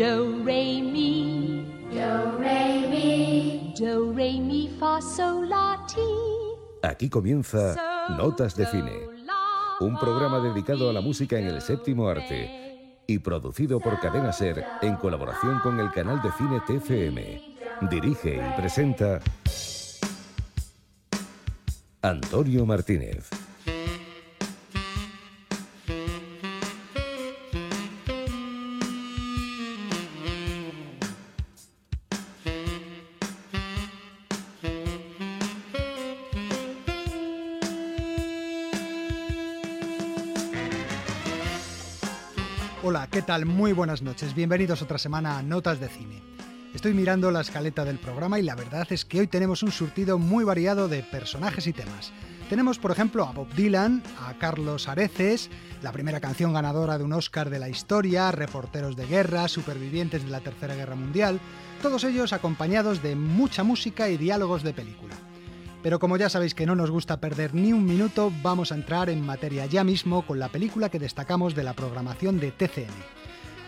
Do, re, mi. Do, re, mi. Do, re, mi, fa, sol, la, ti. Aquí comienza Notas de Cine, un programa dedicado a la música en el séptimo arte y producido por Cadena Ser en colaboración con el canal de cine TFM. Dirige y presenta Antonio Martínez. Muy buenas noches. Bienvenidos otra semana a Notas de Cine. Estoy mirando la escaleta del programa y la verdad es que hoy tenemos un surtido muy variado de personajes y temas. Tenemos, por ejemplo, a Bob Dylan, a Carlos Areces, la primera canción ganadora de un Oscar de la historia, reporteros de guerra, supervivientes de la Tercera Guerra Mundial, todos ellos acompañados de mucha música y diálogos de película. Pero como ya sabéis que no nos gusta perder ni un minuto, vamos a entrar en materia ya mismo con la película que destacamos de la programación de TCM.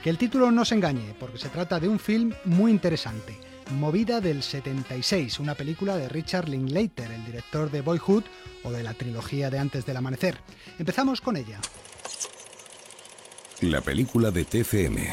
Que el título no se engañe, porque se trata de un film muy interesante, Movida del 76, una película de Richard Linklater, el director de Boyhood o de la trilogía de Antes del Amanecer. Empezamos con ella. La película de TFM.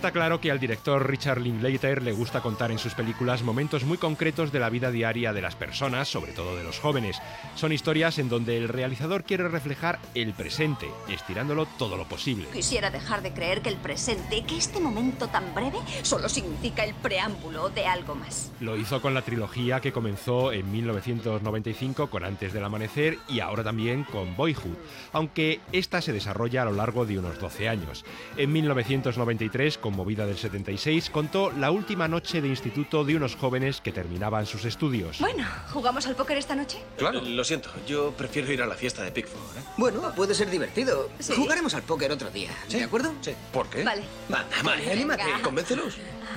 Está claro que al director Richard Linklater le gusta contar en sus películas momentos muy concretos de la vida diaria de las personas, sobre todo de los jóvenes. Son historias en donde el realizador quiere reflejar el presente, estirándolo todo lo posible. Quisiera dejar de creer que el presente, que este momento tan breve, solo significa el preámbulo de algo más. Lo hizo con la trilogía que comenzó en 1995 con Antes del Amanecer y ahora también con Boyhood, aunque esta se desarrolla a lo largo de unos 12 años. En 1993, con Movida del 76, contó la última noche de instituto de unos jóvenes que terminaban sus estudios. Bueno, ¿jugamos al póker esta noche? Claro. Lo siento, yo prefiero ir a la fiesta de Pickford. ¿eh? Bueno, puede ser divertido. Sí. Jugaremos al póker otro día. ¿De acuerdo? Sí. ¿Por qué? Vale. Va, vale, anímate. Venga. Convéncelos.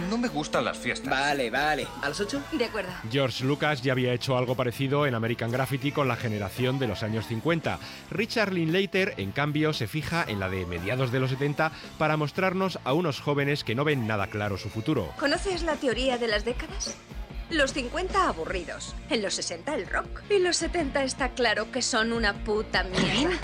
No me gustan las fiestas. Vale, vale. ¿A las 8? De acuerdo. George Lucas ya había hecho algo parecido en American Graffiti con la generación de los años 50. Richard Linklater, en cambio, se fija en la de mediados de los 70 para mostrarnos a unos jóvenes que no ven nada claro su futuro. ¿Conoces la teoría de las décadas? Los 50 aburridos, en los 60 el rock y los 70 está claro que son una puta mierda.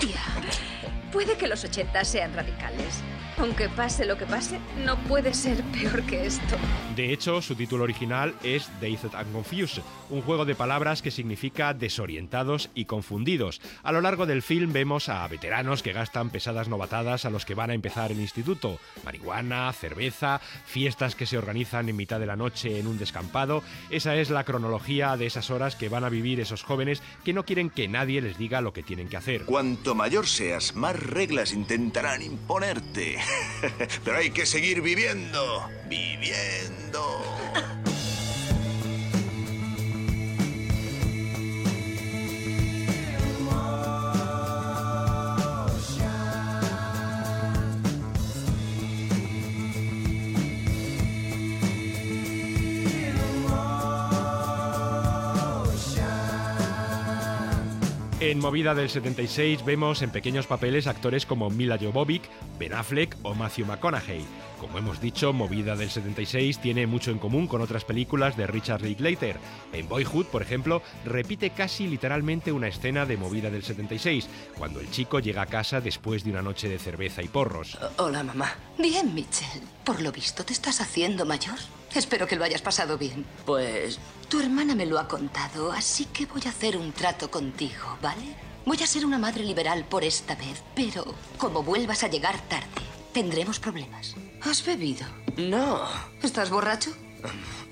Puede que los 80 sean radicales. Aunque pase lo que pase, no puede ser peor que esto. De hecho, su título original es Dazed and Confused, un juego de palabras que significa desorientados y confundidos. A lo largo del film vemos a veteranos que gastan pesadas novatadas a los que van a empezar el instituto. Marihuana, cerveza, fiestas que se organizan en mitad de la noche en un descampado. Esa es la cronología de esas horas que van a vivir esos jóvenes que no quieren que nadie les diga lo que tienen que hacer. Cuanto mayor seas, más reglas intentarán imponerte. Pero hay que seguir viviendo. Viviendo. En Movida del 76 vemos en pequeños papeles actores como Mila Jovovich, Ben Affleck o Matthew McConaughey. Como hemos dicho, Movida del 76 tiene mucho en común con otras películas de Richard Linklater. En Boyhood, por ejemplo, repite casi literalmente una escena de Movida del 76, cuando el chico llega a casa después de una noche de cerveza y porros. Hola, mamá. Bien, Mitchell. Por lo visto, ¿te estás haciendo mayor? Espero que lo hayas pasado bien. Pues Tu hermana me lo ha contado, así que voy a hacer un trato contigo, ¿vale? Voy a ser una madre liberal por esta vez, pero como vuelvas a llegar tarde, tendremos problemas. ¿Has bebido? no. ¿Estás borracho?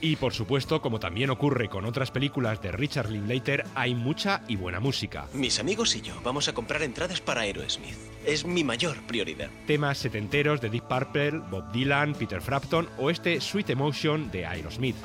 Y por supuesto, como también ocurre con otras películas de Richard Linklater, hay mucha y buena música. Mis amigos y yo vamos a comprar entradas para Aerosmith. Es mi mayor prioridad. Temas setenteros de Deep Purple, Bob Dylan, Peter Frampton o este Sweet Emotion de Aerosmith.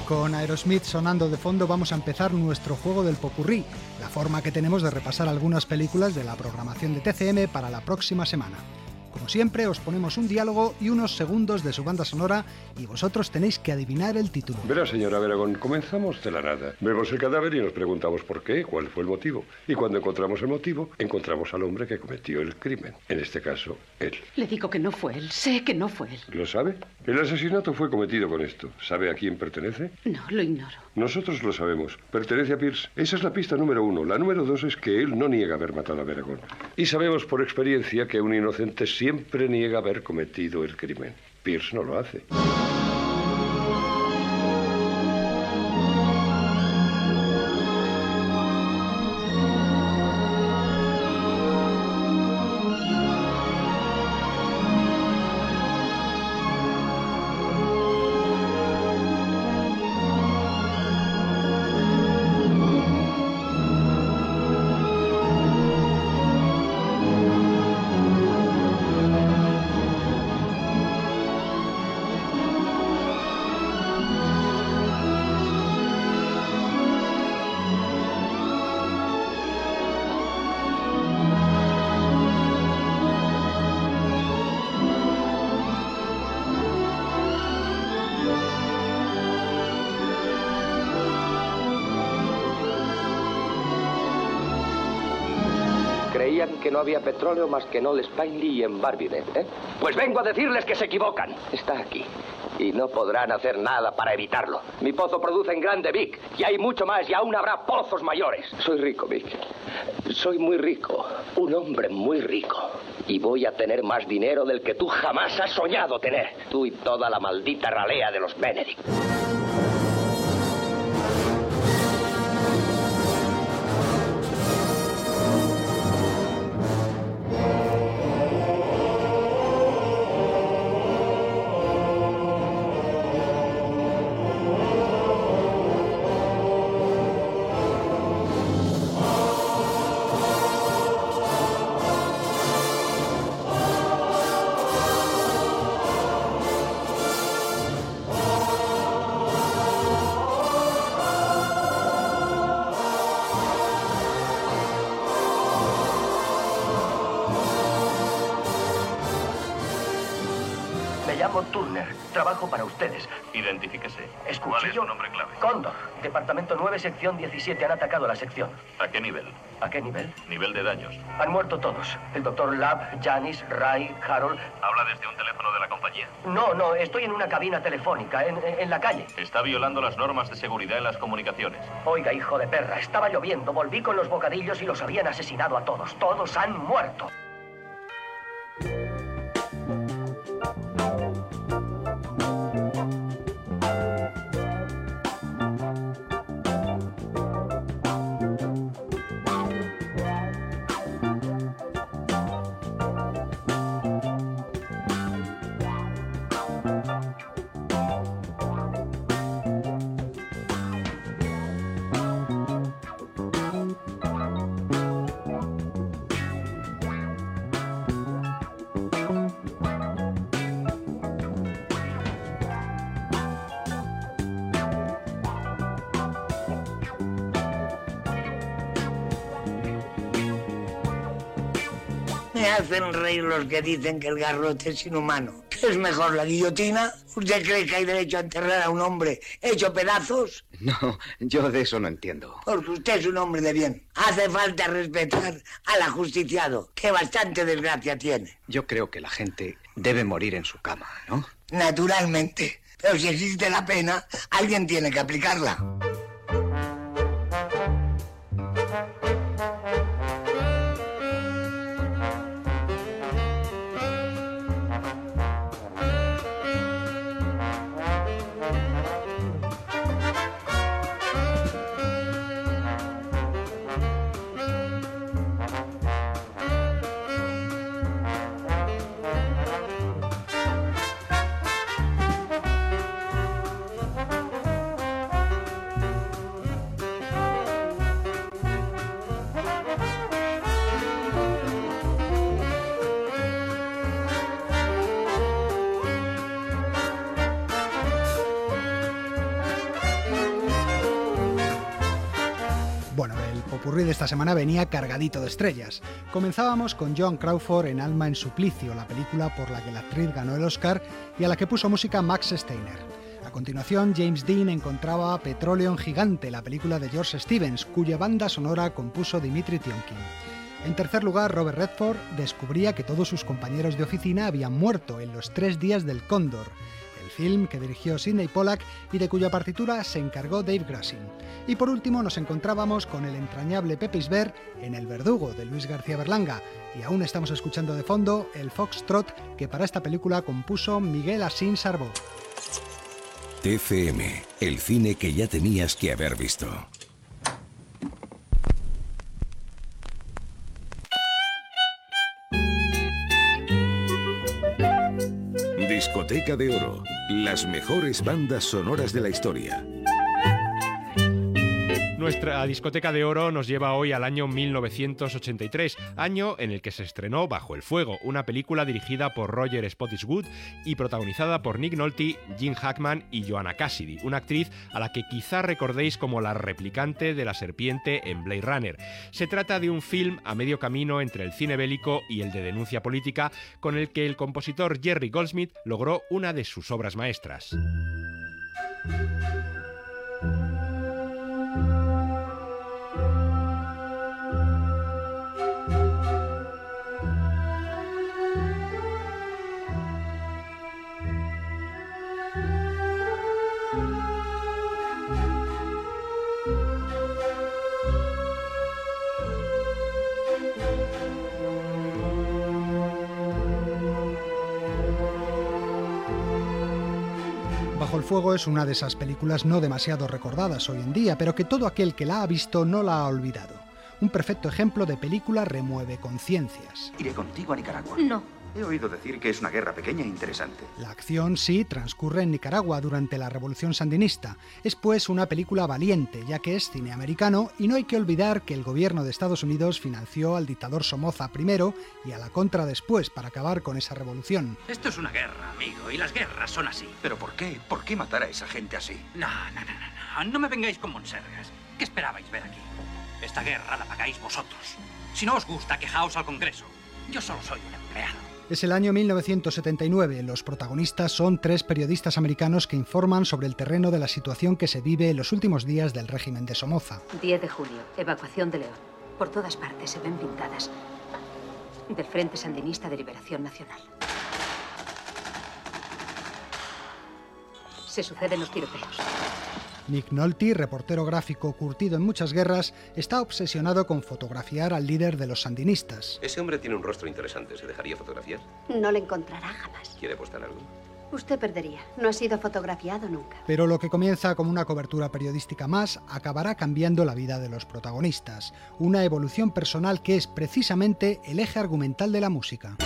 Con Aerosmith sonando de fondo vamos a empezar nuestro juego del popurrí, la forma que tenemos de repasar algunas películas de la programación de TCM para la próxima semana. Como siempre, os ponemos un diálogo y unos segundos de su banda sonora y vosotros tenéis que adivinar el título. Verá, señora Veragón, comenzamos de la nada. Vemos el cadáver y nos preguntamos por qué, cuál fue el motivo. Y cuando encontramos el motivo, encontramos al hombre que cometió el crimen. En este caso, él. Le digo que no fue él. Sé que no fue él. ¿Lo sabe? El asesinato fue cometido con esto. ¿Sabe a quién pertenece? No, lo ignoro. Nosotros lo sabemos. Pertenece a Pierce. Esa es la pista número uno. La número dos es que él no niega haber matado a Veragón. Y sabemos por experiencia que un inocente siempre niega haber cometido el crimen. Pierce no lo hace. Petróleo más que en Old Spiley y en Barbinet, ¿eh? Pues vengo a decirles que se equivocan. Está aquí. Y no podrán hacer nada para evitarlo. Mi pozo produce en grande, Vic. Y hay mucho más y aún habrá pozos mayores. Soy rico, Vic. Soy muy rico. Un hombre muy rico. Y voy a tener más dinero del que tú jamás has soñado tener. Tú y toda la maldita ralea de los Benedict. Departamento 9, sección 17. Han atacado la sección. ¿A qué nivel? ¿A qué nivel? Nivel de daños. Han muerto todos. El doctor Lab, Janice, Ray, Harold. ¿Habla desde un teléfono de la compañía? No, no, estoy en una cabina telefónica, en- en la calle. Está violando las normas de seguridad en las comunicaciones. Oiga, hijo de perra, estaba lloviendo. Volví con los bocadillos y los habían asesinado a todos. Todos han muerto. Me hacen reír los que dicen que el garrote es inhumano. ¿Qué es mejor, la guillotina? ¿Usted cree que hay derecho a enterrar a un hombre hecho pedazos? No, yo de eso no entiendo. Porque usted es un hombre de bien. Hace falta respetar al ajusticiado, que bastante desgracia tiene. Yo creo que la gente debe morir en su cama, ¿no? Naturalmente. Pero si existe la pena, alguien tiene que aplicarla. Esta semana venía cargadito de estrellas. Comenzábamos con Joan Crawford en Alma en Suplicio, la película por la que la actriz ganó el Oscar y a la que puso música Max Steiner. A continuación, James Dean encontraba Petroleum Gigante, la película de George Stevens, cuya banda sonora compuso Dimitri Tionkin. En tercer lugar, Robert Redford descubría que todos sus compañeros de oficina habían muerto en los tres días del Cóndor film que dirigió Sidney Pollack y de cuya partitura se encargó Dave Grassin. Y por último nos encontrábamos con el entrañable Pepe Isber en El Verdugo de Luis García Berlanga y aún estamos escuchando de fondo el Foxtrot que para esta película compuso Miguel Asín Sarbó. TCM, el cine que ya tenías que haber visto. Discoteca de Oro, las mejores bandas sonoras de la historia. Nuestra discoteca de oro nos lleva hoy al año 1983, año en el que se estrenó Bajo el Fuego, una película dirigida por Roger Spottiswoode y protagonizada por Nick Nolte, Jim Hackman y Joanna Cassidy, una actriz a la que quizá recordéis como la replicante de la serpiente en Blade Runner. Se trata de un film a medio camino entre el cine bélico y el de denuncia política, con el que el compositor Jerry Goldsmith logró una de sus obras maestras. Bajo el Fuego es una de esas películas no demasiado recordadas hoy en día, pero que todo aquel que la ha visto no la ha olvidado. Un perfecto ejemplo de película remueve conciencias. Iré contigo a Nicaragua. No. He oído decir que es una guerra pequeña e interesante. La acción sí transcurre en Nicaragua durante la Revolución Sandinista. Es pues una película valiente, ya que es cine americano y no hay que olvidar que el gobierno de Estados Unidos financió al dictador Somoza primero y a la Contra después para acabar con esa revolución. Esto es una guerra, amigo, y las guerras son así. ¿Pero por qué? ¿Por qué matar a esa gente así? No, no, no, no, no, no me vengáis con monsergas. ¿Qué esperabais ver aquí? Esta guerra la pagáis vosotros. Si no os gusta, quejaos al Congreso. Yo solo soy un empleado. Es el año 1979. Los protagonistas son tres periodistas americanos que informan sobre el terreno de la situación que se vive en los últimos días del régimen de Somoza. 10 de julio, evacuación de León. Por todas partes se ven pintadas del Frente Sandinista de Liberación Nacional. Se suceden los tiroteos. Nick Nolte, reportero gráfico curtido en muchas guerras, está obsesionado con fotografiar al líder de los sandinistas. Ese hombre tiene un rostro interesante. ¿Se dejaría fotografiar? No le encontrará jamás. ¿Quiere apostar algo? Usted perdería. No ha sido fotografiado nunca. Pero lo que comienza como una cobertura periodística más acabará cambiando la vida de los protagonistas. Una evolución personal que es precisamente el eje argumental de la música.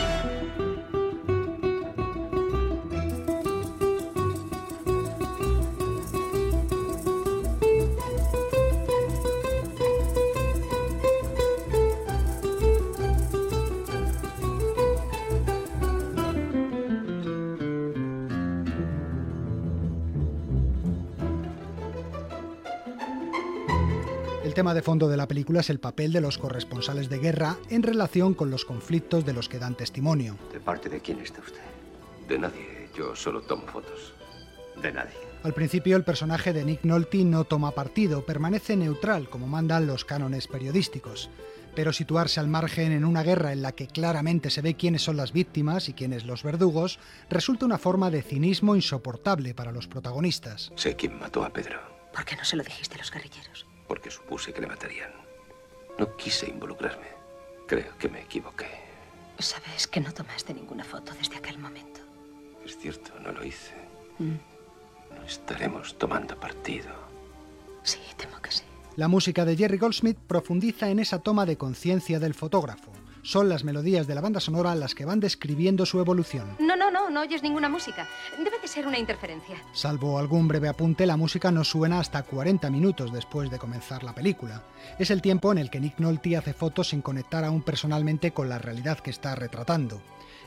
Tema de fondo de la película es el papel de los corresponsales de guerra en relación con los conflictos de los que dan testimonio. ¿De parte de quién está usted? De nadie. Yo solo tomo fotos. De nadie. Al principio el personaje de Nick Nolte no toma partido, permanece neutral como mandan los cánones periodísticos. Pero situarse al margen en una guerra en la que claramente se ve quiénes son las víctimas y quiénes los verdugos resulta una forma de cinismo insoportable para los protagonistas. Sé quién mató a Pedro. ¿Por qué no se lo dijiste a los guerrilleros? Porque supuse que le matarían. No quise involucrarme. Creo que me equivoqué. Sabes que no tomaste ninguna foto desde aquel momento. Es cierto, no lo hice. Mm. No estaremos tomando partido. Sí, temo que sí. La música de Jerry Goldsmith profundiza en esa toma de conciencia del fotógrafo. Son las melodías de la banda sonora las que van describiendo su evolución. No, no, no, no oyes ninguna música. Debe de ser una interferencia. Salvo algún breve apunte, la música no suena hasta 40 minutos después de comenzar la película. Es el tiempo en el que Nick Nolte hace fotos sin conectar aún personalmente con la realidad que está retratando.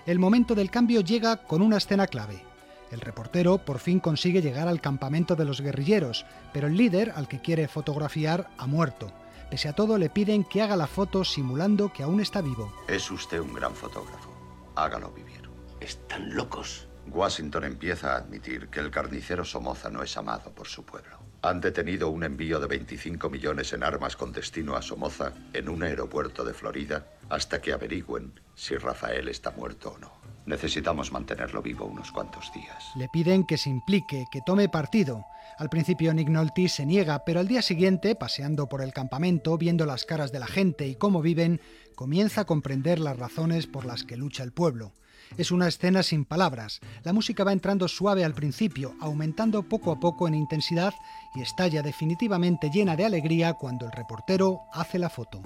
El momento del cambio llega con una escena clave. El reportero por fin consigue llegar al campamento de los guerrilleros, pero el líder al que quiere fotografiar ha muerto. Pese a todo, le piden que haga la foto simulando que aún está vivo. Es usted un gran fotógrafo. Hágalo vivir. Están locos. Washington empieza a admitir que el carnicero Somoza no es amado por su pueblo. Han detenido un envío de 25 millones en armas con destino a Somoza en un aeropuerto de Florida hasta que averigüen si Rafael está muerto o no. Necesitamos mantenerlo vivo unos cuantos días. Le piden que se implique, que tome partido. Al principio Nick Nolte se niega, pero al día siguiente, paseando por el campamento, viendo las caras de la gente y cómo viven, comienza a comprender las razones por las que lucha el pueblo. Es una escena sin palabras. La música va entrando suave al principio, aumentando poco a poco en intensidad y estalla definitivamente llena de alegría cuando el reportero hace la foto.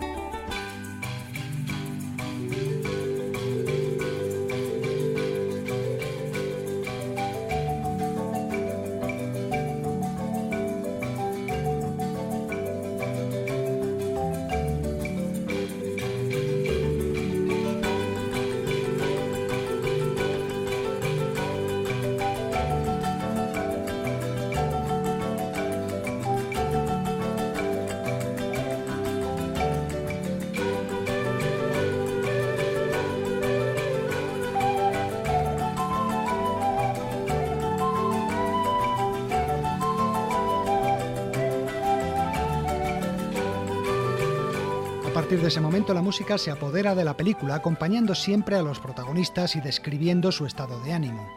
Ese momento la música se apodera de la película, acompañando siempre a los protagonistas y describiendo su estado de ánimo.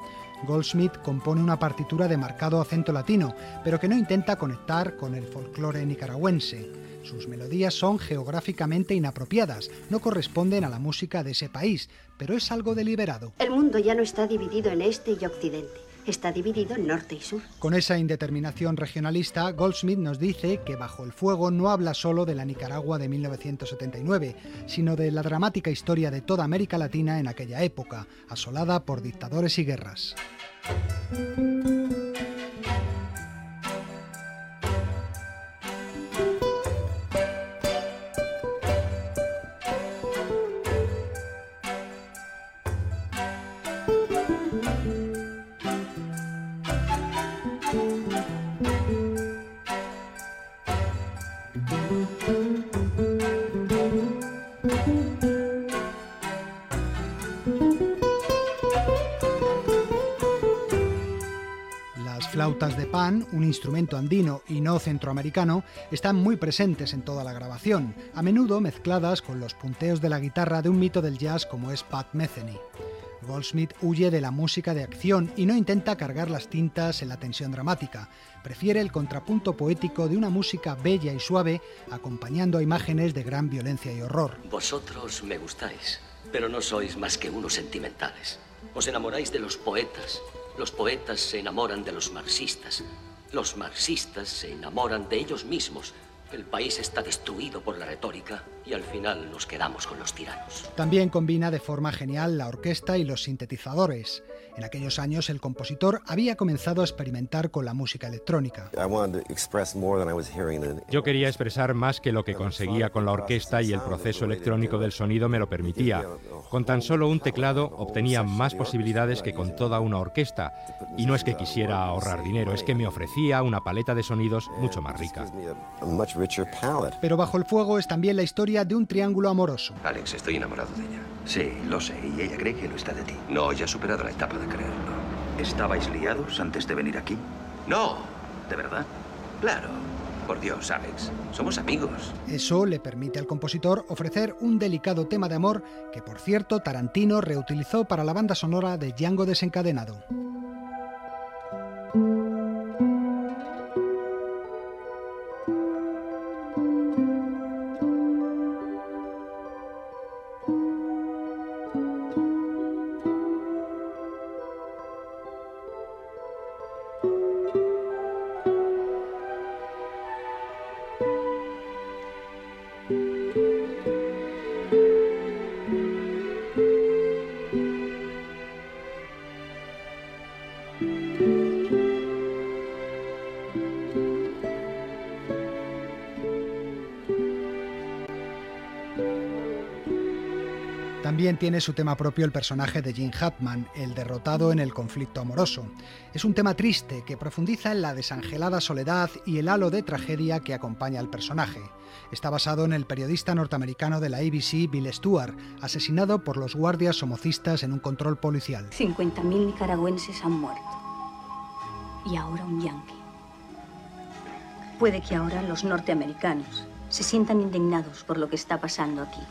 Goldsmith compone una partitura de marcado acento latino, pero que no intenta conectar con el folclore nicaragüense. Sus melodías son geográficamente inapropiadas, no corresponden a la música de ese país, pero es algo deliberado. El mundo ya no está dividido en este y occidente. Está dividido en norte y sur. Con esa indeterminación regionalista, Goldsmith nos dice que Bajo el Fuego no habla solo de la Nicaragua de 1979, sino de la dramática historia de toda América Latina en aquella época, asolada por dictadores y guerras. Un instrumento andino y no centroamericano, están muy presentes en toda la grabación, a menudo mezcladas con los punteos de la guitarra de un mito del jazz como es Pat Metheny. Goldsmith huye de la música de acción y no intenta cargar las tintas en la tensión dramática. Prefiere el contrapunto poético de una música bella y suave, acompañando a imágenes de gran violencia y horror. Vosotros me gustáis, pero no sois más que unos sentimentales. Os enamoráis de los poetas. Los poetas se enamoran de los marxistas. Los marxistas se enamoran de ellos mismos. El país está destruido por la retórica y al final nos quedamos con los tiranos. También combina de forma genial la orquesta y los sintetizadores. En aquellos años el compositor había comenzado a experimentar con la música electrónica. Yo quería expresar más que lo que conseguía con la orquesta y el proceso electrónico del sonido me lo permitía. Con tan solo un teclado obtenía más posibilidades que con toda una orquesta. Y no es que quisiera ahorrar dinero, es que me ofrecía una paleta de sonidos mucho más rica. Pero bajo el fuego es también la historia de un triángulo amoroso. Alex, estoy enamorado de ella. Sí, lo sé, y ella cree que lo está de ti. No, ya ha superado la etapa de creerlo. ¿Estabais liados antes de venir aquí? No, ¿De verdad? claro. Por Dios, Alex, somos amigos. Eso le permite al compositor ofrecer un delicado tema de amor que, por cierto, Tarantino reutilizó para la banda sonora de Django desencadenado. Tiene su tema propio el personaje de Jim Hatman, el derrotado en el conflicto amoroso. Es un tema triste que profundiza en la desangelada soledad y el halo de tragedia que acompaña al personaje. Está basado en el periodista norteamericano de la ABC, Bill Stewart, asesinado por los guardias somocistas en un control policial. 50.000 nicaragüenses han muerto. Y ahora un yanqui. Puede que ahora los norteamericanos se sientan indignados por lo que está pasando aquí.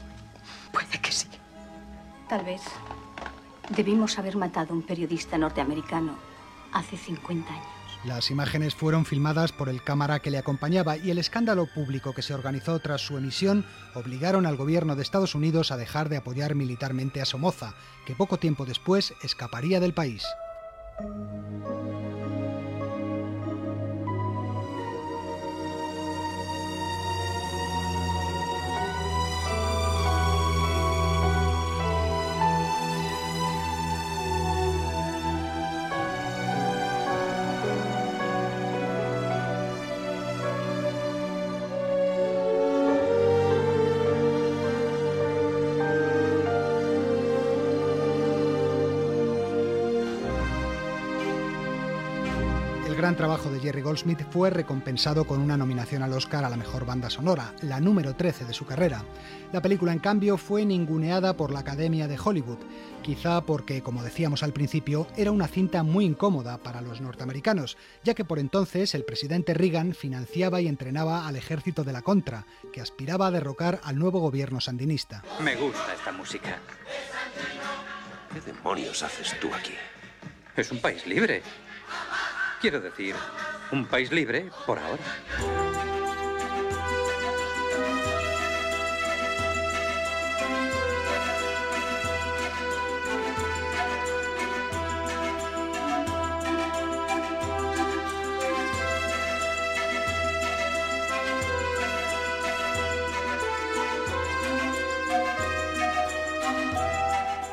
Tal vez debimos haber matado a un periodista norteamericano hace 50 años. Las imágenes fueron filmadas por el cámara que le acompañaba y el escándalo público que se organizó tras su emisión obligaron al gobierno de Estados Unidos a dejar de apoyar militarmente a Somoza, que poco tiempo después escaparía del país. Goldsmith fue recompensado con una nominación al Oscar a la mejor banda sonora, la número 13 de su carrera. La película, en cambio, fue ninguneada por la Academia de Hollywood, quizá porque, como decíamos al principio, era una cinta muy incómoda para los norteamericanos, ya que por entonces el presidente Reagan financiaba y entrenaba al ejército de la Contra, que aspiraba a derrocar al nuevo gobierno sandinista. Me gusta esta música. ¿Qué demonios haces tú aquí? Es un país libre. Quiero decir, un país libre por ahora.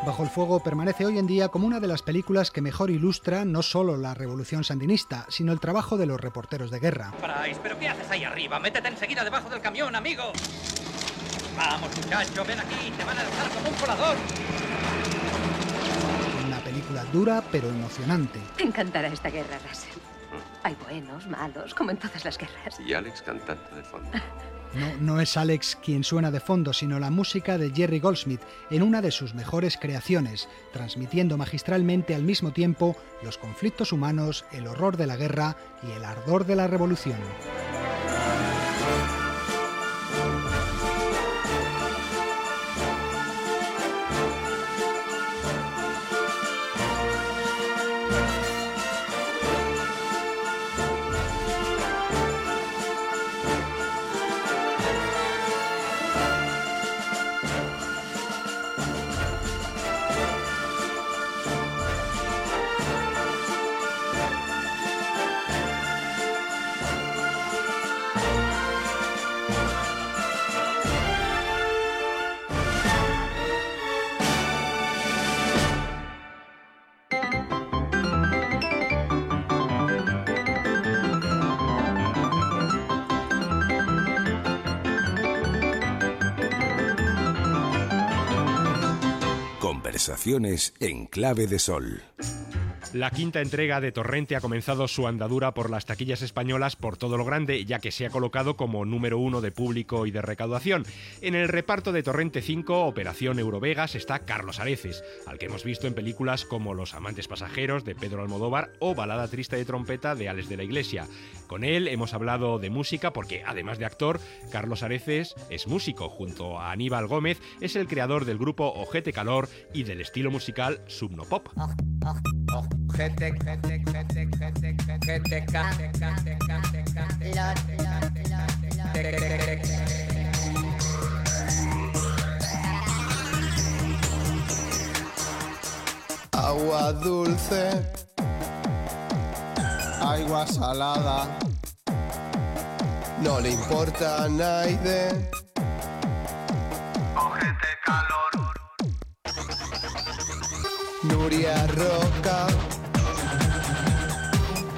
Bajo el Fuego permanece hoy en día como una de las películas que mejor ilustra no solo la revolución sandinista, sino el trabajo de los reporteros de guerra. Paráis, ¿pero qué haces ahí arriba? Métete enseguida debajo del camión, amigo. Vamos, muchacho, ven aquí, te van a dejar como un colador. Una película dura pero emocionante. Te encantará esta guerra, Russell. Hay buenos, malos, como en todas las guerras. Y Alex cantando de fondo. No, es Alex quien suena de fondo, sino la música de Jerry Goldsmith en una de sus mejores creaciones, transmitiendo magistralmente al mismo tiempo los conflictos humanos, el horror de la guerra y el ardor de la revolución. En clave de sol. La quinta entrega de Torrente ha comenzado su andadura por las taquillas españolas por todo lo grande, ya que se ha colocado como número uno de público y de recaudación. En el reparto de Torrente 5, Operación Eurovegas, está Carlos Areces, al que hemos visto en películas como Los amantes pasajeros de Pedro Almodóvar o Balada triste de trompeta de Alex de la Iglesia. Con él hemos hablado de música porque, además de actor, Carlos Areces es músico. Junto a Aníbal Gómez, es el creador del grupo Ojete Calor y del estilo musical Subnopop. Agua dulce, agua salada, no le importa a nadie. Ojete calor. Nuria Roca,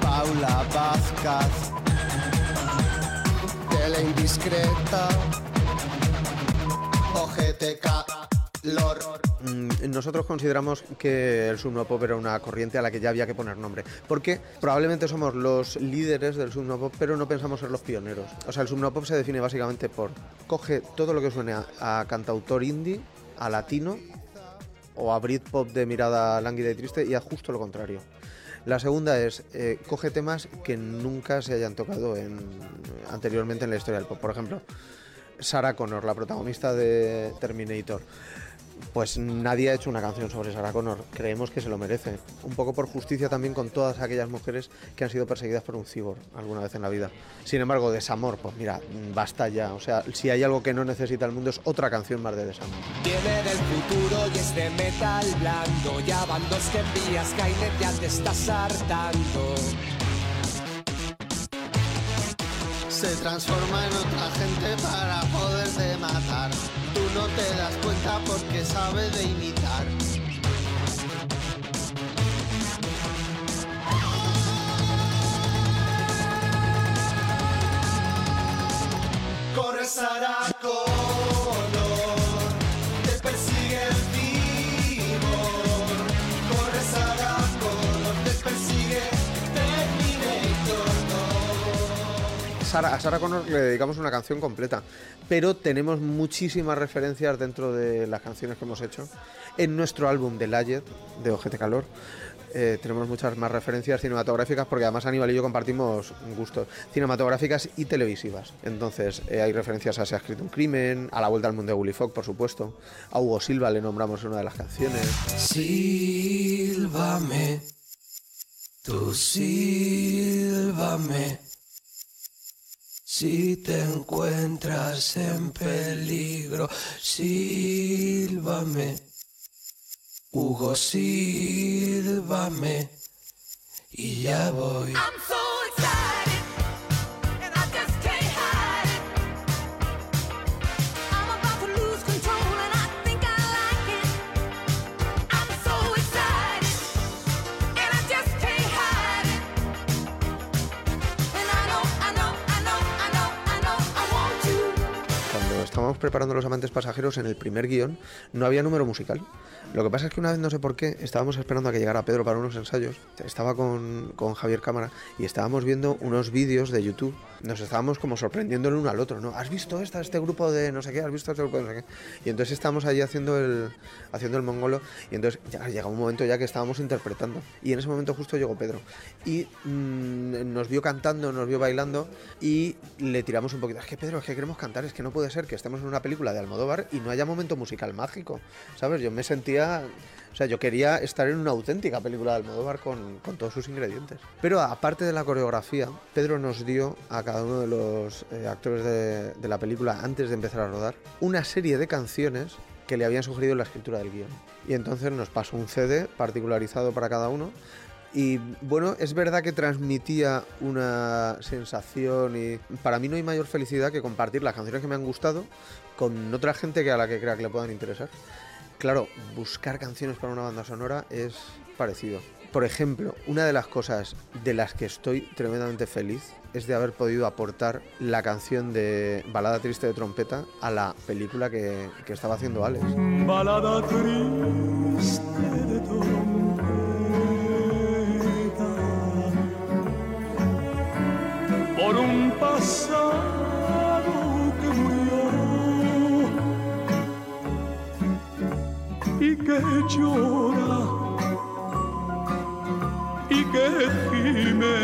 Paula Vázquez, tele indiscreta, ojete calor. nosotros consideramos que el subnopop era una corriente a la que ya había que poner nombre, porque probablemente somos los líderes del subnopop, pero no pensamos ser los pioneros. O sea, el subnopop se define básicamente por coge todo lo que suene a cantautor indie, a latino o a Britpop de mirada lánguida y triste y a justo lo contrario. La segunda es, eh, coge temas que nunca se hayan tocado en, anteriormente en la historia del pop. Por ejemplo, Sarah Connor, la protagonista de Terminator. Pues nadie ha hecho una canción sobre Sarah Connor. Creemos que se lo merece. Un poco por justicia también con todas aquellas mujeres que han sido perseguidas por un cyborg alguna vez en la vida. Sin embargo, desamor, pues mira, basta ya. O sea, si hay algo que no necesita el mundo es otra canción más de desamor. Viene del futuro y es de metal blando. Ya van dos que. Se transforma en otra gente para matar. No te das cuenta porque sabe de imitar. Corre Sara- a Sarah Connor le dedicamos una canción completa, pero tenemos muchísimas referencias dentro de las canciones que hemos hecho. En nuestro álbum de Layet, de Ojete Calor, eh, tenemos muchas más referencias cinematográficas porque además Aníbal y yo compartimos gustos cinematográficas y televisivas. Entonces eh, hay referencias a Se ha escrito un crimen, a La Vuelta al Mundo de Willy Fogg, por supuesto. A Hugo Silva le nombramos en una de las canciones. Sílvame, tú sílvame. Si te encuentras en peligro, sílvame. Hugo, sílvame. Y ya voy. Cuando estábamos preparando Los Amantes Pasajeros, en el primer guion no había número musical. Lo que pasa es que una vez, no sé por qué, estábamos esperando a que llegara Pedro para unos ensayos. Estaba con, con Javier Cámara y estábamos viendo unos vídeos de YouTube. Nos estábamos como sorprendiendo el uno al otro, ¿no? ¿Has visto esta, este grupo de no sé qué? ¿Has visto este grupo de no sé qué? Y entonces estábamos allí haciendo el, haciendo el mongolo y entonces ya llega un momento ya que estábamos interpretando. Y en ese momento justo llegó Pedro. Y mm, nos vio cantando, nos vio bailando y le tiramos un poquito. Es que Pedro, es que queremos cantar, es que no puede ser que estemos en una película de Almodóvar y no haya momento musical mágico. ¿Sabes? Yo me sentía. O sea, yo quería estar en una auténtica película de Almodóvar con, con todos sus ingredientes. Pero aparte de la coreografía, Pedro nos dio a cada uno de los eh, actores de, de la película, antes de empezar a rodar, una serie de canciones que le habían sugerido la escritura del guion. Y entonces nos pasó un CD particularizado para cada uno. Y bueno, es verdad que transmitía una sensación y para mí no hay mayor felicidad que compartir las canciones que me han gustado con otra gente que a la que crea que le puedan interesar. Claro, buscar canciones para una banda sonora es parecido. Por ejemplo, una de las cosas de las que estoy tremendamente feliz es de haber podido aportar la canción de Balada Triste de Trompeta a la película que, que estaba haciendo Alex. Balada triste de trompeta por un pasado que murió y que llora y que gime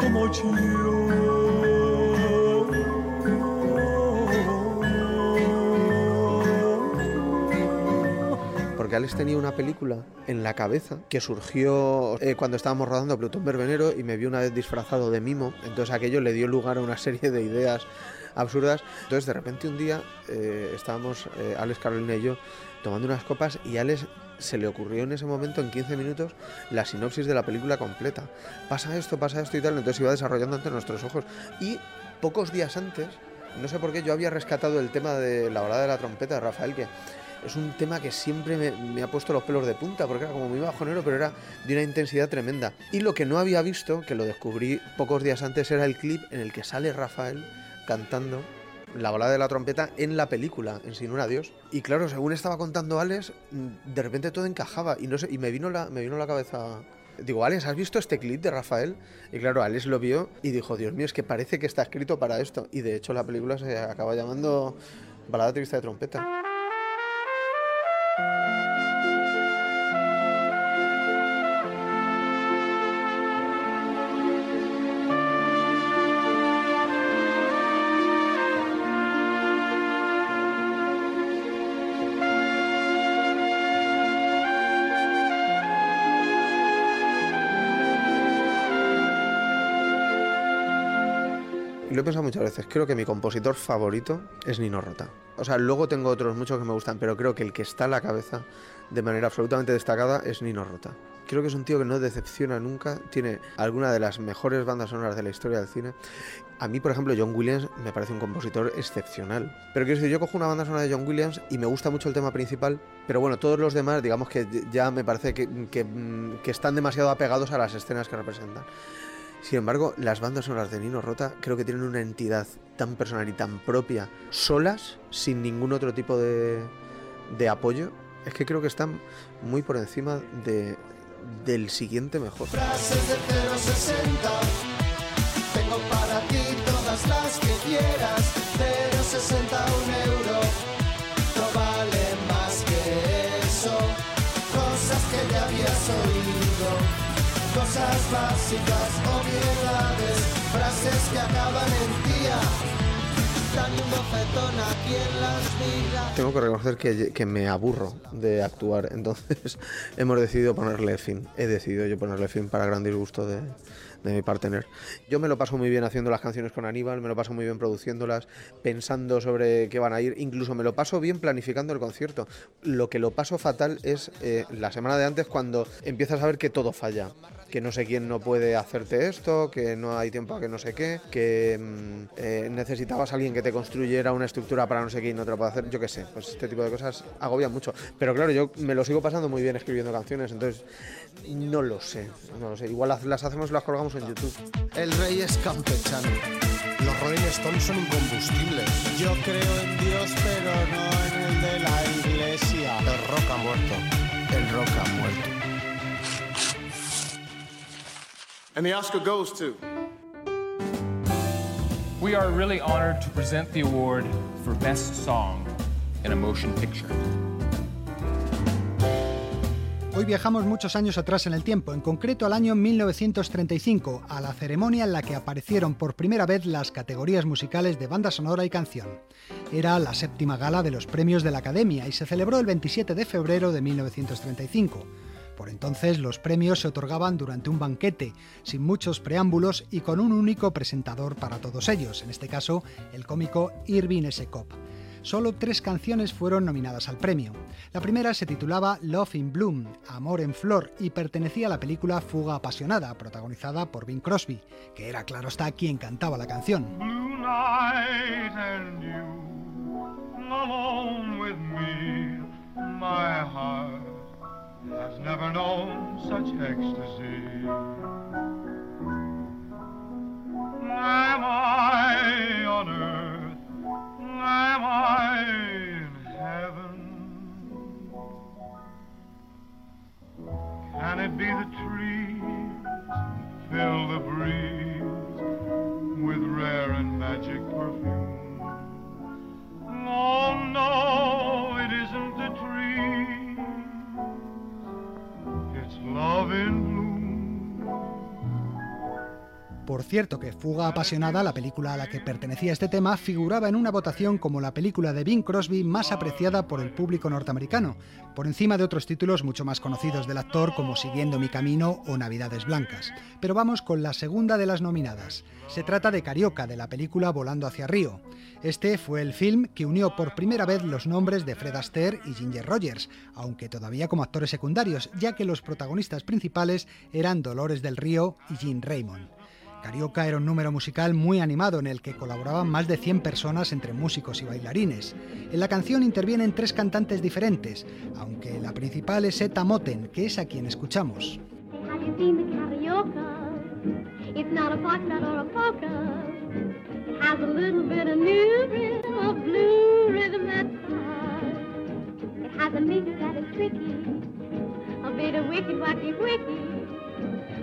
como Porque Alex tenía una película en la cabeza que surgió eh, cuando estábamos rodando Plutón Verbenero y me vio una vez disfrazado de mimo. Entonces aquello le dio lugar a una serie de ideas absurdas. Entonces de repente un día eh, estábamos eh, Alex, Carolina y yo tomando unas copas y Alex se le ocurrió en ese momento, en 15 minutos, la sinopsis de la película completa. Pasa esto, pasa esto y tal. Entonces iba desarrollando ante nuestros ojos. Y pocos días antes, no sé por qué, yo había rescatado el tema de la balada de la trompeta de Rafael, que es un tema que siempre me, me, ha puesto los pelos de punta, porque era como muy bajonero, pero era de una intensidad tremenda. Y lo que no había visto, que lo descubrí pocos días antes, era el clip en el que sale Rafael cantando la balada de la trompeta en la película, en Sin un adiós. Y claro, según estaba contando Alex, mm, de repente todo encajaba y no sé, y me vino la, me vino la cabeza. Digo, Alex, ¿has visto este clip de Rafael? Y claro, Alex lo vio y dijo, Dios mío, es que parece que está escrito para esto. Y de hecho la película se acaba llamando Balada triste de trompeta. Lo he pensado muchas veces. Creo que mi compositor favorito es Nino Rota. O sea, luego tengo otros muchos que me gustan, pero creo que el que está a la cabeza de manera absolutamente destacada es Nino Rota. Creo que es un tío que no decepciona nunca, tiene alguna de las mejores bandas sonoras de la historia del cine. A mí, por ejemplo, John Williams me parece un compositor excepcional. Pero quiero decir, yo cojo una banda sonora de John Williams y me gusta mucho el tema principal, pero bueno, todos los demás, digamos que ya me parece que, que, que están demasiado apegados a las escenas que representan. Sin embargo, las bandas sonoras de Nino Rota creo que tienen una entidad tan personal y tan propia, solas, sin ningún otro tipo de, de apoyo. Es que creo que están muy por encima de, del siguiente mejor. Frases de 060. Tengo para ti todas las que quieras. 060 un euro. No vale más que eso. Cosas que ya habías oído. Cosas básicas, obviedades. Frases que acaban en tía. Dan un bofetón a quien las. Tengo que reconocer que, que, me aburro de actuar, entonces hemos decidido ponerle fin. He decidido yo ponerle fin para gran disgusto de, de mi partner. Yo me lo paso muy bien haciendo las canciones con Aníbal, me lo paso muy bien produciéndolas, pensando sobre qué van a ir, incluso me lo paso bien planificando el concierto. Lo que lo paso fatal es eh, la semana de antes cuando empiezas a ver que todo falla que no sé quién no puede hacerte esto, que no hay tiempo a que no sé qué, que mm, eh, necesitabas a alguien que te construyera una estructura para no sé qué y no te lo puede hacer, yo qué sé, pues este tipo de cosas agobian mucho. Pero claro, yo me lo sigo pasando muy bien escribiendo canciones, entonces no lo sé, no lo sé. Igual las, hacemos y las colgamos en YouTube. El rey es campechano. Los Rolling Stones son incombustibles. Yo creo en Dios, pero no en el de la iglesia. El rock ha muerto. El rock ha muerto. And the Oscar goes to. We are really honored to present the award for Best Song in a Motion Picture. Hoy viajamos muchos años atrás en el tiempo, en concreto al año 1935, a la ceremonia en la que aparecieron por primera vez las categorías musicales de banda sonora y canción. Era la séptima gala de los premios de la Academia y se celebró el 27 de febrero de 1935. Por entonces los premios se otorgaban durante un banquete, sin muchos preámbulos y con un único presentador para todos ellos, en este caso el cómico Irving S. Cobb. Solo tres canciones fueron nominadas al premio. La primera se titulaba Love in Bloom, Amor en Flor, y pertenecía a la película Fuga Apasionada, protagonizada por Bing Crosby, que era claro está quien cantaba la canción. Has never known such ecstasy. Am I on earth? Am I in heaven? Can it be the trees fill the breeze with rare and magic perfume? Oh no, it isn't the trees. It's love in bloom. Por cierto que Fuga Apasionada, la película a la que pertenecía este tema, figuraba en una votación como la película de Bing Crosby más apreciada por el público norteamericano, por encima de otros títulos mucho más conocidos del actor como Siguiendo mi camino o Navidades Blancas. Pero vamos con la segunda de las nominadas. Se trata de Carioca, de la película Volando hacia Río. Este fue el film que unió por primera vez los nombres de Fred Astaire y Ginger Rogers, aunque todavía como actores secundarios, ya que los protagonistas principales eran Dolores del Río y Jean Raymond. Carioca era un número musical muy animado en el que colaboraban más de 100 personas entre músicos y bailarines. En la canción intervienen tres cantantes diferentes, aunque la principal es Eta Moten, que es a quien escuchamos.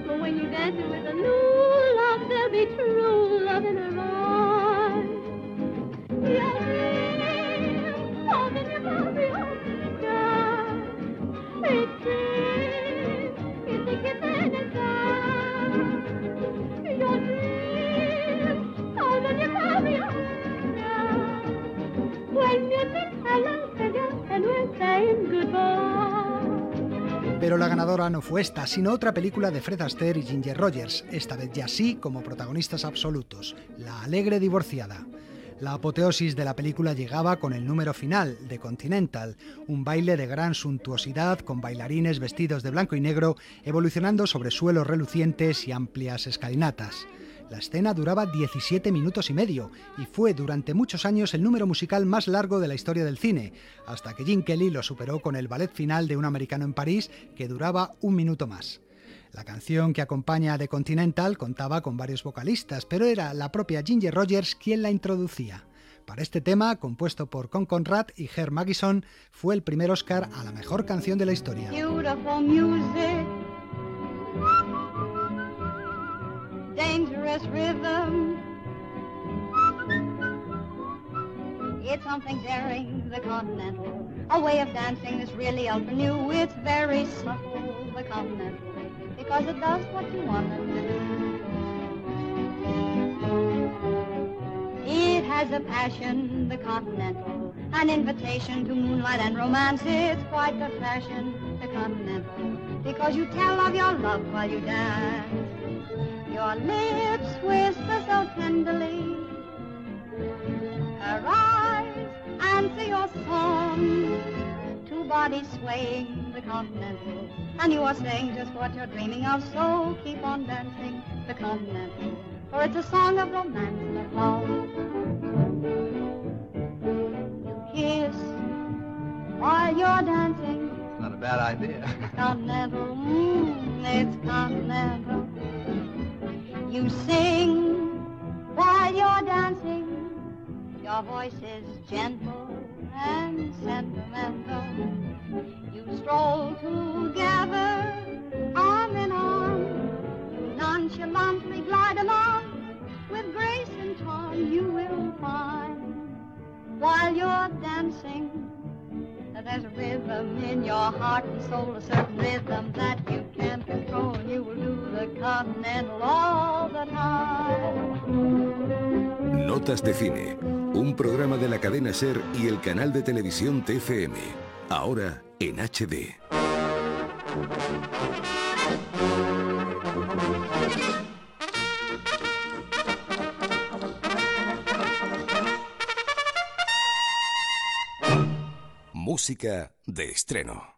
But when you dance it with a new love, there'll be true love in her eyes. Your dream, oh, then you must be on the sky. It seems you think it's anytime. Your dream, oh, then you must be on the sky. When you think hello to you and we're saying goodbye. Pero la ganadora no fue esta, sino otra película de Fred Astaire y Ginger Rogers, esta vez ya sí como protagonistas absolutos, La alegre divorciada. La apoteosis de la película llegaba con el número final, de Continental, un baile de gran suntuosidad con bailarines vestidos de blanco y negro evolucionando sobre suelos relucientes y amplias escalinatas. La escena duraba 17 minutos y medio y fue durante muchos años el número musical más largo de la historia del cine, hasta que Jim Kelly lo superó con el ballet final de Un americano en París, que duraba un minuto más. La canción que acompaña a The Continental contaba con varios vocalistas, pero era la propia Ginger Rogers quien la introducía. Para este tema, compuesto por Con Conrad y Herr Magison, fue el primer Oscar a la mejor canción de la historia. Dangerous rhythm. It's something daring, the continental, a way of dancing that's really ultra new. It's very subtle, the continental, because it does what you want it to do. It has a passion, the continental, an invitation to moonlight and romance. It's quite the fashion, the continental, because you tell of your love while you dance. Your lips whisper so tenderly, her eyes answer your song. Two bodies swaying, the continental, and you are saying just what you're dreaming of. So keep on dancing, the continental, for it's a song of romance and of love. You kiss while you're dancing. It's not a bad idea. Continental, mm, it's continental. You sing while you're dancing. Your voice is gentle and sentimental. You stroll together, arm in arm. You nonchalantly glide along with grace and charm. You will find while you're dancing that there's a rhythm in your heart and soul, a certain rhythm that you Notas de Cine, un programa de la cadena Ser y el canal de televisión TFM. Ahora en HD. Música de estreno.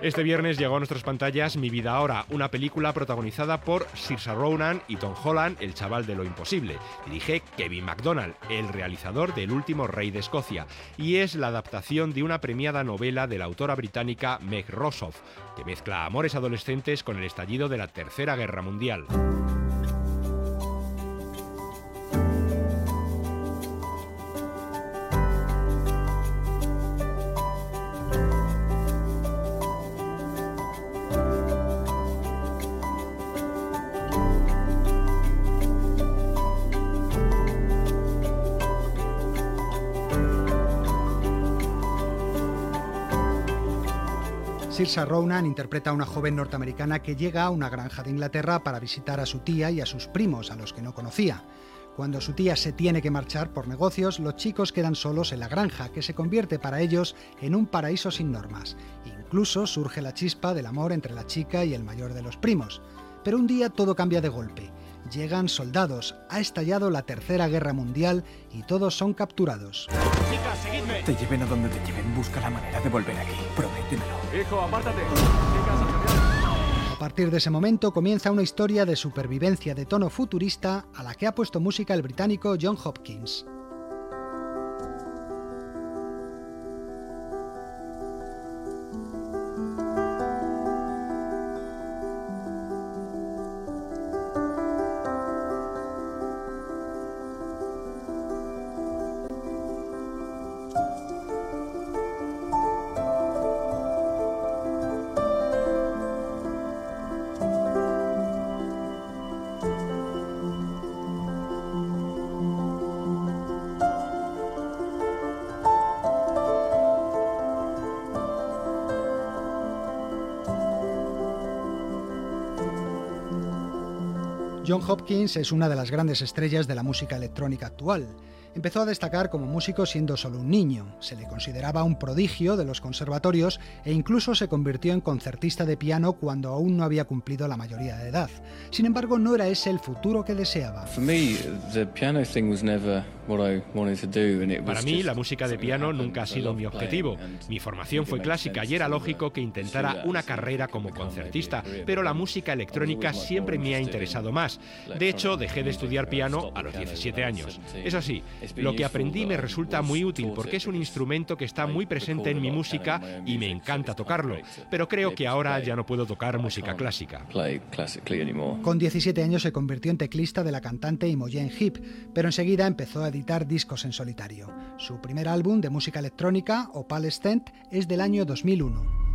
Este viernes llegó a nuestras pantallas Mi vida ahora, una película protagonizada por Saoirse Ronan y Tom Holland, el chaval de lo imposible. Dirige Kevin MacDonald, el realizador del último Rey de Escocia, y es la adaptación de una premiada novela de la autora británica Meg Rossoff, que mezcla amores adolescentes con el estallido de la Tercera Guerra Mundial. Saoirse Ronan interpreta a una joven norteamericana que llega a una granja de Inglaterra para visitar a su tía y a sus primos, a los que no conocía. Cuando su tía se tiene que marchar por negocios, los chicos quedan solos en la granja, que se convierte para ellos en un paraíso sin normas. Incluso surge la chispa del amor entre la chica y el mayor de los primos. Pero un día todo cambia de golpe. Llegan soldados, ha estallado la Tercera Guerra Mundial y todos son capturados. Chicas, seguidme. Te lleven a donde te lleven, busca la manera de volver aquí. Prométemelo. Hijo, apártate. A partir de ese momento comienza una historia de supervivencia de tono futurista a la que ha puesto música el británico John Hopkins. John Hopkins es una de las grandes estrellas de la música electrónica actual. Empezó a destacar como músico siendo solo un niño, se le consideraba un prodigio de los conservatorios e incluso se convirtió en concertista de piano cuando aún no había cumplido la mayoría de edad. Sin embargo, no era ese el futuro que deseaba. Para mí, la música de piano nunca ha sido mi objetivo. Mi formación fue clásica y era lógico que intentara una carrera como concertista, pero la música electrónica siempre me ha interesado más. De hecho, dejé de estudiar piano a los 17 años. Eso sí, lo que aprendí me resulta muy útil porque es un instrumento que está muy presente en mi música y me encanta tocarlo, pero creo que ahora ya no puedo tocar música clásica. Con 17 años se convirtió en teclista de la cantante Imogen Heap, pero enseguida empezó a editar discos en solitario. Su primer álbum de música electrónica, Opalescent, es del año 2001.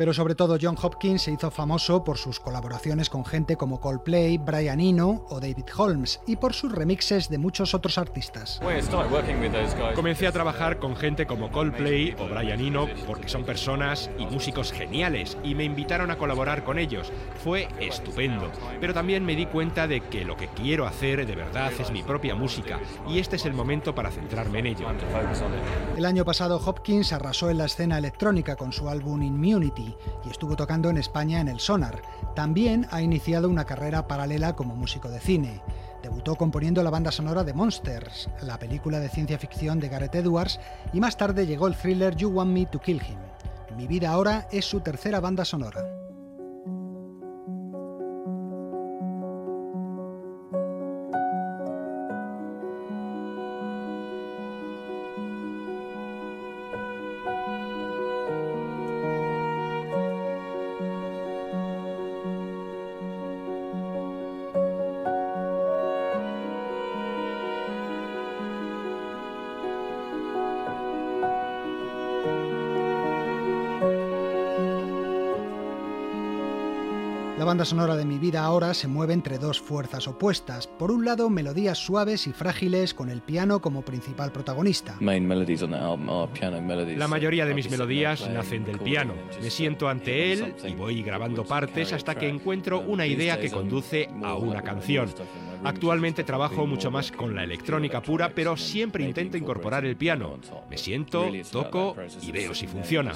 Pero sobre todo John Hopkins se hizo famoso por sus colaboraciones con gente como Coldplay, Brian Eno o David Holmes y por sus remixes de muchos otros artistas. Comencé a trabajar con gente como Coldplay o Brian Eno porque son personas y músicos geniales y me invitaron a colaborar con ellos. Fue estupendo, pero también me di cuenta de que lo que quiero hacer de verdad es mi propia música y este es el momento para centrarme en ello. El año pasado Hopkins arrasó en la escena electrónica con su álbum Immunity y estuvo tocando en España en el Sonar. También ha iniciado una carrera paralela como músico de cine. Debutó componiendo la banda sonora de Monsters, la película de ciencia ficción de Gareth Edwards, y más tarde llegó el thriller You Want Me to Kill Him. Mi vida ahora es su tercera banda sonora. Banda sonora de mi vida ahora se mueve entre dos fuerzas opuestas. Por un lado, melodías suaves y frágiles con el piano como principal protagonista. La mayoría de mis melodías nacen del piano. Me siento ante él y voy grabando partes hasta que encuentro una idea que conduce a una canción. Actualmente trabajo mucho más con la electrónica pura, pero siempre intento incorporar el piano. Me siento, toco y veo si funciona.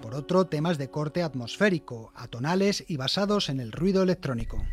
Por otro, temas de corte atmosférico, atonales y basados en el ruido electrónico.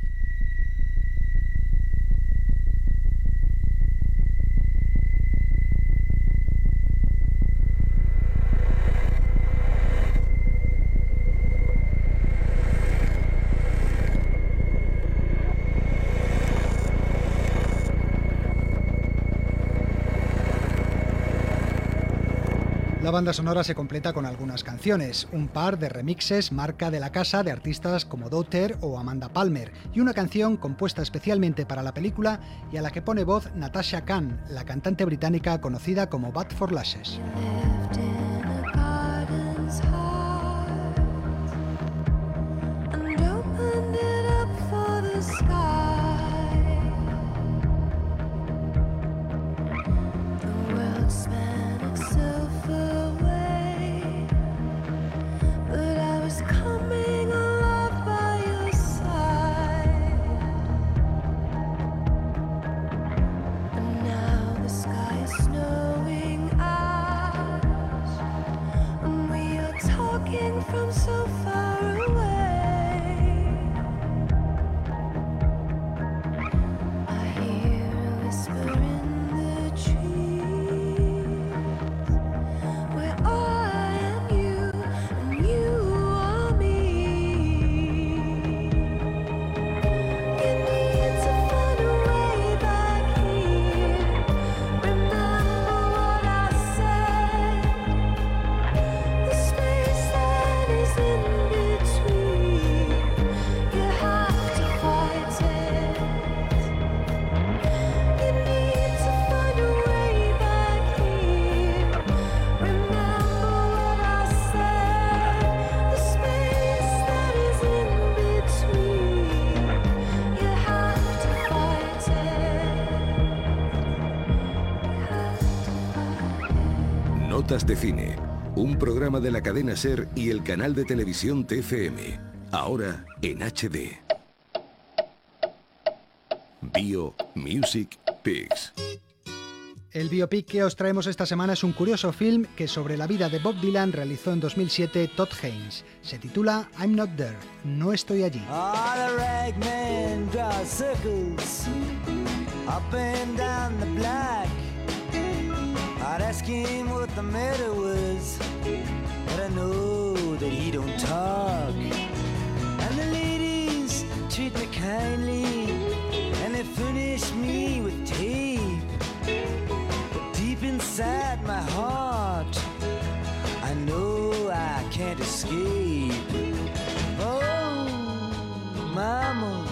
Banda sonora se completa con algunas canciones, un par de remixes marca de la casa de artistas como Daughter o Amanda Palmer, y una canción compuesta especialmente para la película y a la que pone voz Natasha Khan, la cantante británica conocida como Bad for Lashes. Notas de Cine, un programa de la cadena Ser y el canal de televisión TFM, ahora en HD. Bio Music Pigs. El biopic que os traemos esta semana es un curioso film que sobre la vida de Bob Dylan realizó en 2007 Todd Haynes. Se titula I'm Not There, No Estoy Allí. All I'd ask him what the matter was, but I know that he don't talk. And the ladies treat me kindly, and they furnish me with tape. But deep inside my heart, I know I can't escape. Oh, mama,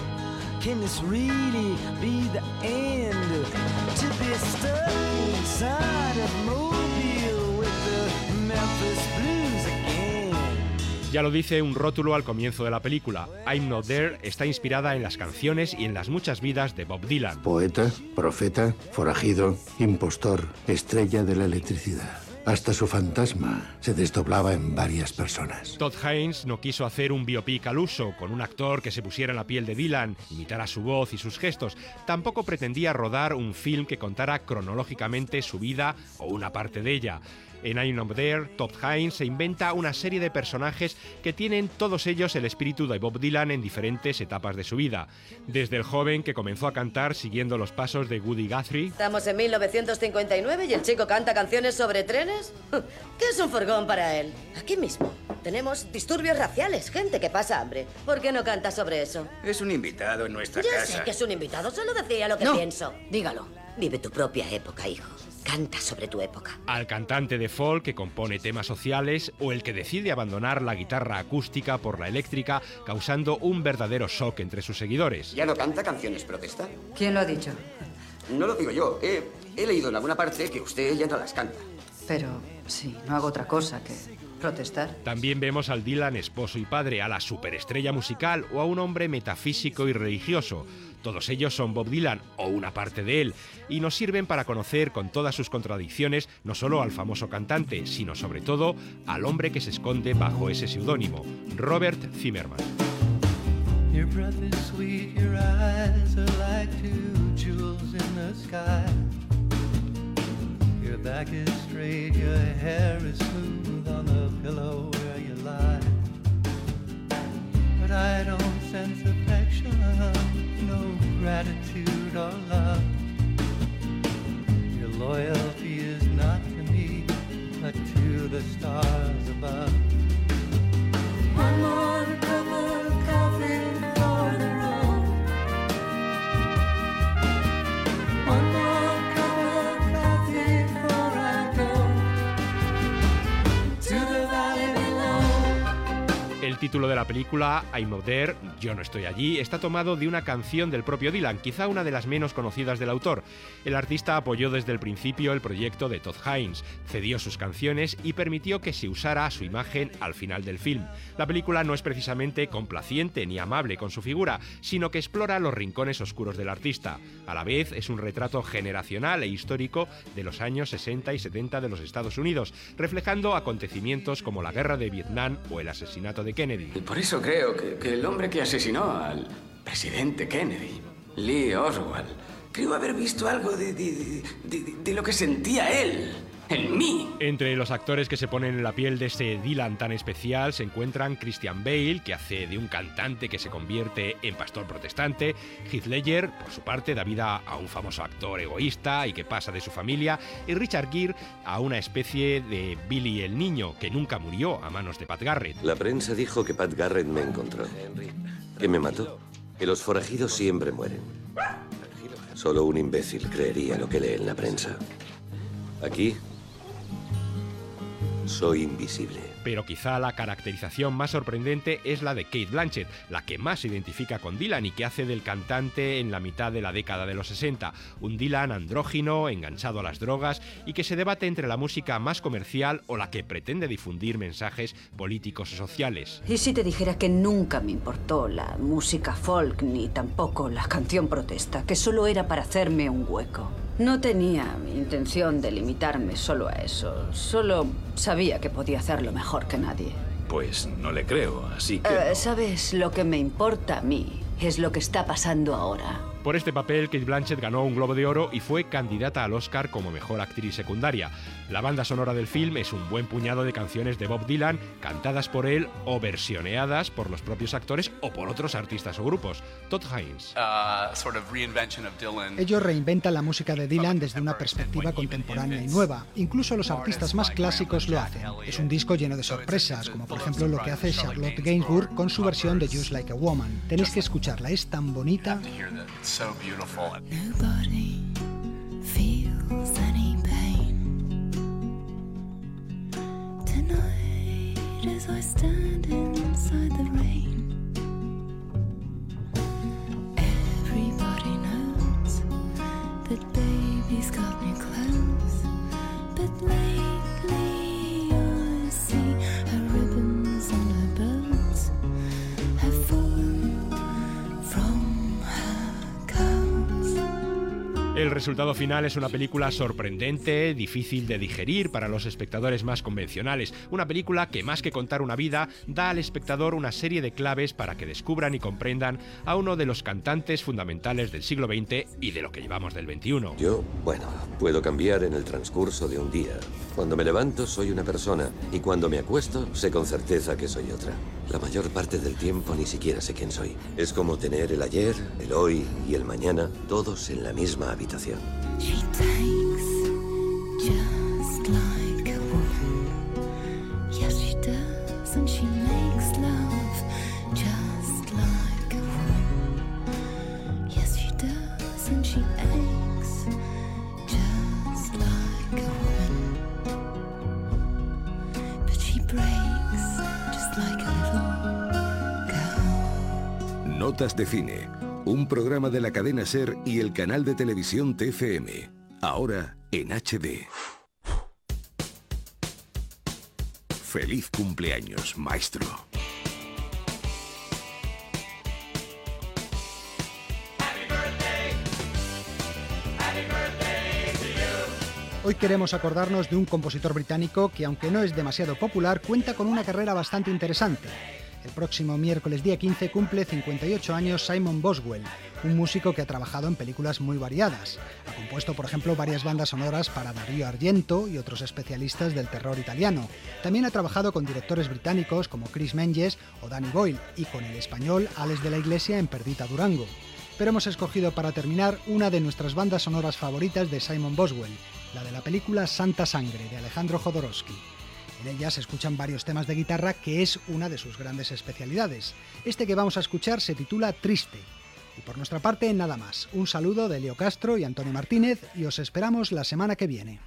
can this really be the end? To be stuck inside of Mobile with the Memphis Blues again. Ya lo dice un rótulo al comienzo de la película. I'm Not There está inspirada en las canciones y en las muchas vidas de Bob Dylan. Poeta, profeta, forajido, impostor, estrella de la electricidad. Hasta su fantasma se desdoblaba en varias personas. Todd Haynes no quiso hacer un biopic al uso, con un actor que se pusiera en la piel de Dylan, imitara su voz y sus gestos. Tampoco pretendía rodar un film que contara cronológicamente su vida o una parte de ella. En I'm Not There, Todd Haynes se inventa una serie de personajes que tienen todos ellos el espíritu de Bob Dylan en diferentes etapas de su vida. Desde el joven que comenzó a cantar siguiendo los pasos de Woody Guthrie, Estamos en 1959 y el chico canta canciones sobre trenes. ¿Qué es un furgón para él? Aquí mismo. Tenemos disturbios raciales, gente que pasa hambre. ¿Por qué no canta sobre eso? Es un invitado en nuestra Ya casa. sé que es un invitado, solo decía lo que No, pienso. Dígalo. Vive tu propia época, hijo. Canta sobre tu época. al cantante de folk que compone temas sociales o el que decide abandonar la guitarra acústica por la eléctrica, causando un verdadero shock entre sus seguidores. ¿Ya no canta canciones protesta? ¿Quién lo ha dicho? No lo digo yo. He, he leído en alguna parte que usted ya no las canta. Pero sí, no hago otra cosa que protestar. También vemos al Dylan esposo y padre, a la superestrella musical o a un hombre metafísico y religioso. Todos ellos son Bob Dylan o una parte de él y nos sirven para conocer con todas sus contradicciones no solo al famoso cantante, sino sobre todo al hombre que se esconde bajo ese seudónimo, Robert Zimmerman. Your breath is sweet, your eyes are like two jewels in the sky. Your back is straight, your hair is smooth on the pillow where you lie. But I don't sense affection, no gratitude or love. Your loyalty is not to me, but to the stars above. One more título de la película, I'm Not There, Yo no estoy allí, está tomado de una canción del propio Dylan, quizá una de las menos conocidas del autor. El artista apoyó desde el principio el proyecto de Todd Haynes, cedió sus canciones y permitió que se usara su imagen al final del film. La película no es precisamente complaciente ni amable con su figura, sino que explora los rincones oscuros del artista. A la vez es un retrato generacional e histórico de los años 60 y 70 de los Estados Unidos, reflejando acontecimientos como la guerra de Vietnam o el asesinato de Kennedy. Por eso creo que, que el hombre que asesinó al presidente Kennedy, Lee Oswald, creo haber visto algo de, de- de- de lo que sentía él, en mí. Entre los actores que se ponen en la piel de este Dylan tan especial se encuentran Christian Bale, que hace de un cantante que se convierte en pastor protestante, Heath Ledger, por su parte, da vida a un famoso actor egoísta y que pasa de su familia, y Richard Gere a una especie de Billy el Niño, que nunca murió a manos de Pat Garrett. La prensa dijo que Pat Garrett me encontró. Que me mató. Que los forajidos siempre mueren. Solo un imbécil creería lo que lee en la prensa. Aquí soy invisible. Pero quizá la caracterización más sorprendente es la de Kate Blanchett, la que más se identifica con Dylan y que hace del cantante en la mitad de la década de los 60, un Dylan andrógino, enganchado a las drogas y que se debate entre la música más comercial o la que pretende difundir mensajes políticos o sociales. ¿Y si te dijera que nunca me importó la música folk ni tampoco la canción protesta, que solo era para hacerme un hueco? No tenía intención de limitarme solo a eso. Solo sabía que podía hacerlo mejor que nadie. Pues no le creo, así que... Eh, ¿Sabes? Lo que me importa a mí es lo que está pasando ahora. Por este papel, Kate Blanchett ganó un Globo de Oro y fue candidata al Oscar como mejor actriz secundaria. La banda sonora del film es un buen puñado de canciones de Bob Dylan, cantadas por él o versioneadas por los propios actores o por otros artistas o grupos. Todd Haynes. Ellos reinventan la música de Dylan desde una perspectiva contemporánea y nueva. Incluso los artistas más clásicos lo hacen. Es un disco lleno de sorpresas, como por ejemplo lo que hace Charlotte Gainsbourg con su versión de Just Like a Woman. Tenéis que escucharla, es tan bonita. Nobody feels tonight as I stand inside the rain. Resultado final es una película sorprendente, difícil de digerir para los espectadores más convencionales. Una película que más que contar una vida, da al espectador una serie de claves para que descubran y comprendan a uno de los cantantes fundamentales del siglo XX y de lo que llevamos del XXI. Yo, bueno, puedo cambiar en el transcurso de un día. Cuando me levanto soy una persona y cuando me acuesto sé con certeza que soy otra. La mayor parte del tiempo ni siquiera sé quién soy. Es como tener el ayer, el hoy y el mañana todos en la misma habitación. She takes just like a woman. Yes, she does, and she makes love just like a woman. Yes, she does, and she aches just like a woman. But she breaks just like a little girl. Notas de cine. Un programa de la cadena Ser y el canal de televisión TFM. Ahora en HD. Feliz cumpleaños, maestro. Hoy queremos acordarnos de un compositor británico que, aunque no es demasiado popular, cuenta con una carrera bastante interesante. El próximo miércoles día 15 cumple 58 años Simon Boswell, un músico que ha trabajado en películas muy variadas. Ha compuesto, por ejemplo, varias bandas sonoras para Dario Argento y otros especialistas del terror italiano. También ha trabajado con directores británicos como Chris Menges o Danny Boyle y con el español Alex de la Iglesia en Perdita Durango. Pero hemos escogido para terminar una de nuestras bandas sonoras favoritas de Simon Boswell, la de la película Santa Sangre de Alejandro Jodorowsky. En ella se escuchan varios temas de guitarra, que es una de sus grandes especialidades. Este que vamos a escuchar se titula Triste. Y por nuestra parte, nada más. Un saludo de Leo Castro y Antonio Martínez y os esperamos la semana que viene.